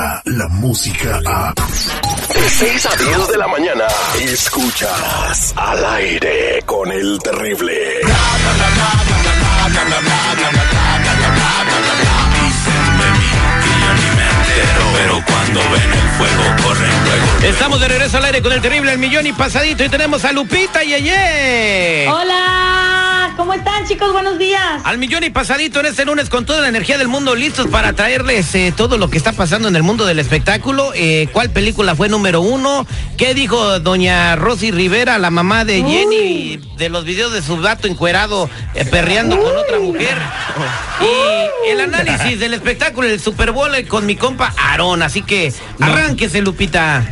llega la música a... De 6 a 10 de la mañana, escuchas al aire con el terrible. pero cuando ven el fuego corren luego. Estamos de regreso al aire con el terrible El Millón y Pasadito y tenemos a Lupita Yeye. Hola, ¿cómo están chicos? Buenos días. Al Millón y Pasadito en este lunes con toda la energía del mundo listos para traerles eh, todo lo que está pasando en el mundo del espectáculo. Eh, ¿Cuál película fue número uno? ¿Qué dijo doña Rosy Rivera, la mamá de Jenny, de los videos de su gato encuerado eh, perreando con otra mujer? Y el análisis del espectáculo, el Super Bowl eh, con mi compa Aarón. Así que arránquese, Lupita.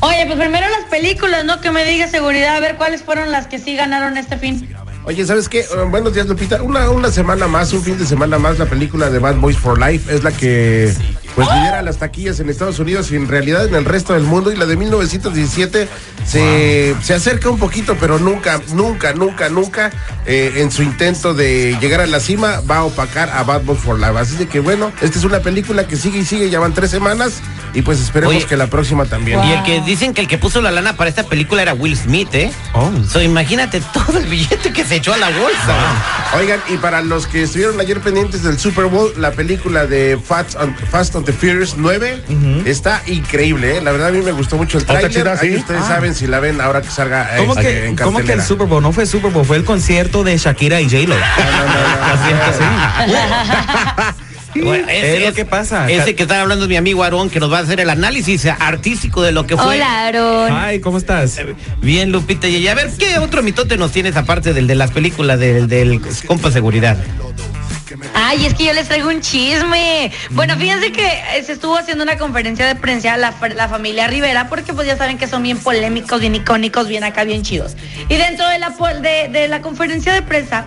Oye, pues primero las películas, ¿no? Que me diga seguridad, a ver cuáles fueron las que sí ganaron este fin. Oye, ¿sabes qué? Uh, buenos días, Lupita. Una, una semana más, un fin de semana más, la película de Bad Boys for Life es la que pues lidera las taquillas en Estados Unidos y en realidad en el resto del mundo. Y la de 1917 se, se acerca un poquito, pero nunca, nunca, nunca, nunca eh, en su intento de llegar a la cima va a opacar a Bad Boys for Life. Así de que bueno, esta es una película que sigue y sigue, ya van tres semanas y pues esperemos Oye. que la próxima también. Y el que dicen que el que puso la lana para esta película era Will Smith, ¿eh? Oh. So, imagínate todo el billete que se echó a la bolsa. Oigan, y para los que estuvieron ayer pendientes del Super Bowl, la película de Fast on, Fast on the Furious 9 está increíble, ¿eh? La verdad a mí me gustó mucho el ¿Está trailer. chida, sí? Ahí ustedes Ah. saben si la ven ahora que salga eh, ¿Cómo este, que, en ¿Cómo que el. Super Bowl no fue Super Bowl? Fue el concierto de Shakira y J-Lo. Bueno, Es lo que pasa. Ese que está hablando es mi amigo Aarón, que nos va a hacer el análisis artístico de lo que fue. Hola, Aaron. Ay, ¿cómo estás? Bien, Lupita. Y a ver, ¿qué otro mitote nos tienes aparte del de las películas del, del compa seguridad? Ay, es que yo les traigo un chisme. Bueno, fíjense que eh, se estuvo haciendo una conferencia de prensa la, la familia Rivera, porque pues ya saben que son bien polémicos, bien icónicos, bien acá, bien chidos. Y dentro de la, de, de la conferencia de prensa,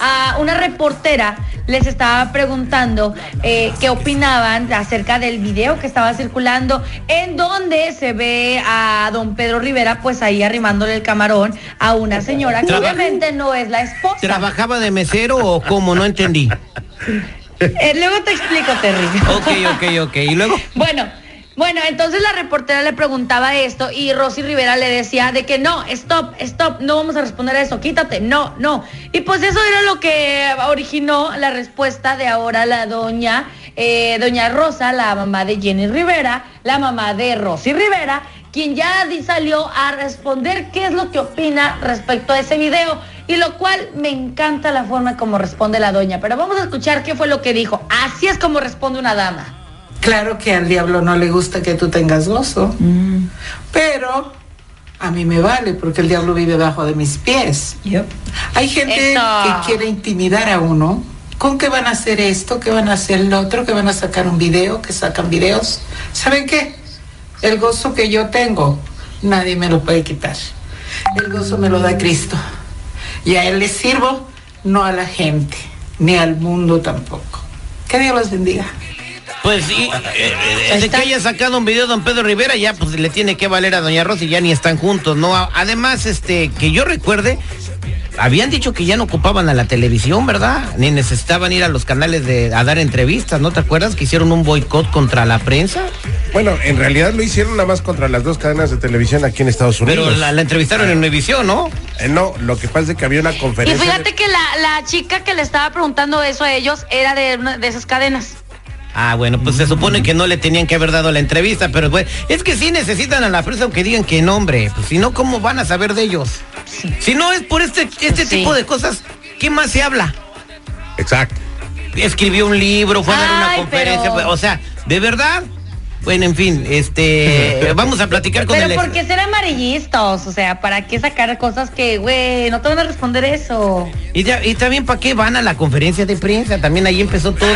a una reportera les estaba preguntando eh, qué opinaban acerca del video que estaba circulando, en donde se ve a don Pedro Rivera, pues ahí arrimándole el camarón a una señora que obviamente no es la esposa. ¿Trabajaba de mesero o cómo? No entendí. Eh, luego te explico, Terry. Ok, ok, ok. Y luego. Bueno, bueno, entonces la reportera le preguntaba esto y Rosy Rivera le decía de que no, stop, stop, no vamos a responder a eso, quítate, no, no. Y pues eso era lo que originó la respuesta de ahora la doña, eh, doña Rosa, la mamá de Jenny Rivera, la mamá de Rosy Rivera, quien ya salió a responder qué es lo que opina respecto a ese video. Y lo cual me encanta la forma como responde la doña. Pero vamos a escuchar qué fue lo que dijo. Así es como responde una dama. Claro que al diablo no le gusta que tú tengas gozo, pero a mí me vale porque el diablo vive bajo de mis pies. Hay gente Eso. que quiere intimidar a uno. ¿Con qué van a hacer esto? ¿Qué van a hacer lo otro? ¿Que van a sacar un video? ¿Que sacan videos? ¿Saben qué? El gozo que yo tengo, nadie me lo puede quitar. El gozo me lo da Cristo. Y a Él le sirvo, no a la gente, ni al mundo tampoco. Que Dios los bendiga. Pues sí, eh, eh, de que haya sacado un video don Pedro Rivera, ya pues le tiene que valer a doña Rosy, ya ni están juntos, ¿no? Además, este, que yo recuerde, habían dicho que ya no ocupaban a la televisión, ¿verdad? Ni necesitaban ir a los canales de, a dar entrevistas, ¿no te acuerdas? Que hicieron un boicot contra la prensa, Bueno, en realidad lo hicieron nada más contra las dos cadenas de televisión aquí en Estados Unidos. pero la, la entrevistaron en Univisión, ¿no? Eh, no, lo que pasa es que había una Y conferencia. fíjate que la, la chica que le estaba preguntando eso a ellos era de una de esas cadenas. Ah, bueno, pues se supone que no le tenían que haber dado la entrevista, pero bueno, es que sí necesitan a la prensa aunque digan que no, hombre, pues si no, ¿cómo van a saber de ellos? Si no es por este, este Sí. tipo de cosas, ¿qué más se habla? Exacto. escribió un libro, fue a dar una Ay, conferencia, pero- pues, o sea, de verdad. Bueno, en fin, este, vamos a platicar con Pero el. ¿por qué ser amarillistas? O sea, ¿para qué sacar cosas que, güey, no te van a responder eso? Y, ya- y también para qué van a la conferencia de prensa, también ahí empezó todo.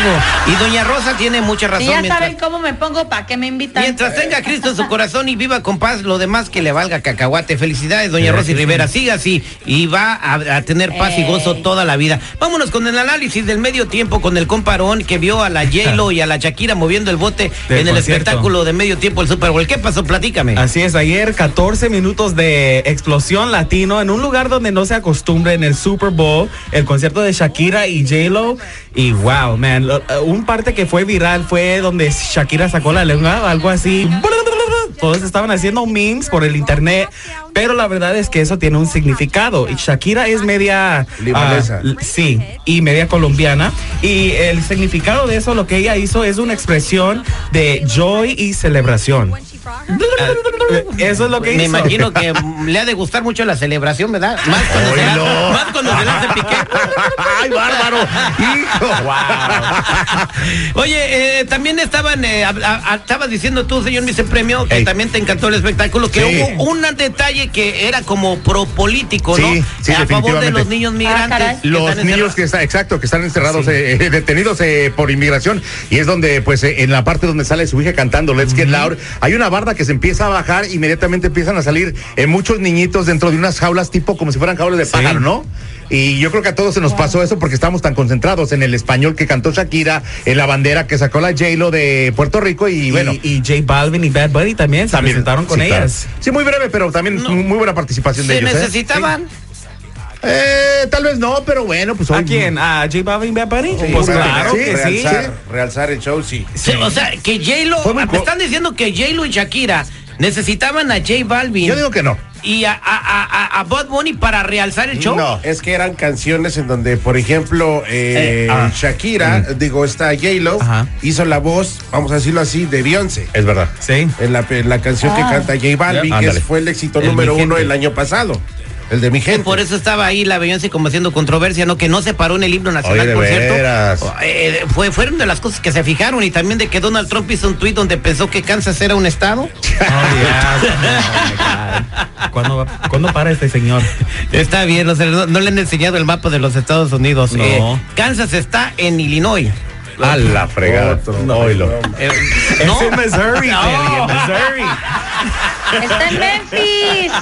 Y doña Rosa tiene mucha razón. Si ya mientras- saben cómo me pongo, ¿para qué me invitan? Mientras tenga a Cristo en su corazón y viva con paz, lo demás que le valga cacahuate. Felicidades, doña Rosy Rivera. Siga así y va a, a tener paz y gozo toda la vida. Vámonos con el análisis del medio tiempo con el comparón que vio a la J-Lo y a la Shakira moviendo el bote Del en el concierto. espectáculo de medio tiempo el Super Bowl. ¿Qué pasó? Platícame. Así es, ayer 14 minutos de explosión latino en un lugar donde no se acostumbra en el Super Bowl, el concierto de Shakira y J-Lo. Y wow, man, uh, un parte que fue viral fue donde Shakira sacó la lengua, algo así. Todos estaban haciendo memes por el internet, pero la verdad es que eso tiene un significado. Y Shakira es media Libanesa. ah, sí, y media colombiana. Y el significado de eso, lo que ella hizo es una expresión de joy y celebración. Eso es lo que Me hizo. imagino que le ha de gustar mucho la celebración, ¿verdad? Más cuando, se, la, más cuando se la hace piqué. ¡Ay, bárbaro! ¡Hijo! Oye, eh, también estaban, eh, hab- a- a- estabas diciendo tú, señor vicepremio, que Ey. también te encantó el espectáculo, que Sí. hubo un detalle que era como propolítico, ¿no? Sí, sí, a favor de los niños migrantes. que Los niños encerrados. que están, exacto, que están encerrados, eh, eh, detenidos eh, por inmigración, y es donde, pues, eh, en la parte donde sale su hija cantando Let's Get Loud, hay una barda que se empieza a bajar, inmediatamente empiezan a salir eh, muchos niñitos dentro de unas jaulas, tipo como si fueran jaulas de pájaro, ¿no? Y yo creo que a todos se nos pasó eso porque estamos tan concentrados en el español que cantó Shakira, en la bandera que sacó la J-Lo de Puerto Rico, y, Y, bueno. y J Balvin y Bad Bunny también se también presentaron con sí, claro. ellas. Sí, muy breve, pero también No. muy buena participación de Se ellos. ¿eh? necesitaban. Eh, tal vez no, pero bueno, pues ¿A hoy- quién? ¿A J Balvin y Bad Bunny? Sí, pues claro sí, que sí. realzar, realzar el show, sí. Sí, O sea, que J-Lo, muy me están diciendo que J-Lo y Shakira necesitaban a J Balvin Yo digo que no. y a, a, a, a Bad Bunny para realzar el show. No. Es que eran canciones en donde, por ejemplo, eh, Eh, ah. Shakira, digo, esta J-Lo, hizo la voz, vamos a decirlo así, de Beyoncé. Es verdad. Sí. En la, en la canción que canta J Balvin, que fue el éxito El número uno el año pasado. El de mi gente. Por eso estaba ahí la Beyoncé como haciendo controversia, ¿no? Que no se paró en el himno nacional, Oye, de por cierto. veras. Eh, fue, fueron de las cosas que se fijaron y también de que Donald Trump hizo un tuit donde pensó que Kansas era un estado. Oh. Oh. ¿Cuándo, va- ¿Cuándo para este señor? Está bien, o sea, no, no le han enseñado el mapa de los Estados Unidos. No. Eh, Kansas está en Illinois. A la fregada. Otro. Oílo. Eh, Es no. en Missouri, No. En Missouri. Está en Memphis.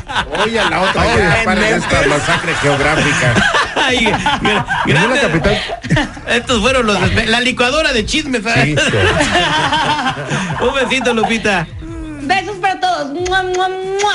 Oye, la otra, Oye, en Memphis. esta masacre geográfica. Ay, gra- ¿Y no es la capital? Estos fueron los la licuadora de chismes. Sí, Un besito, Lupita. Besos para todos. ¡Mua, mua, mua!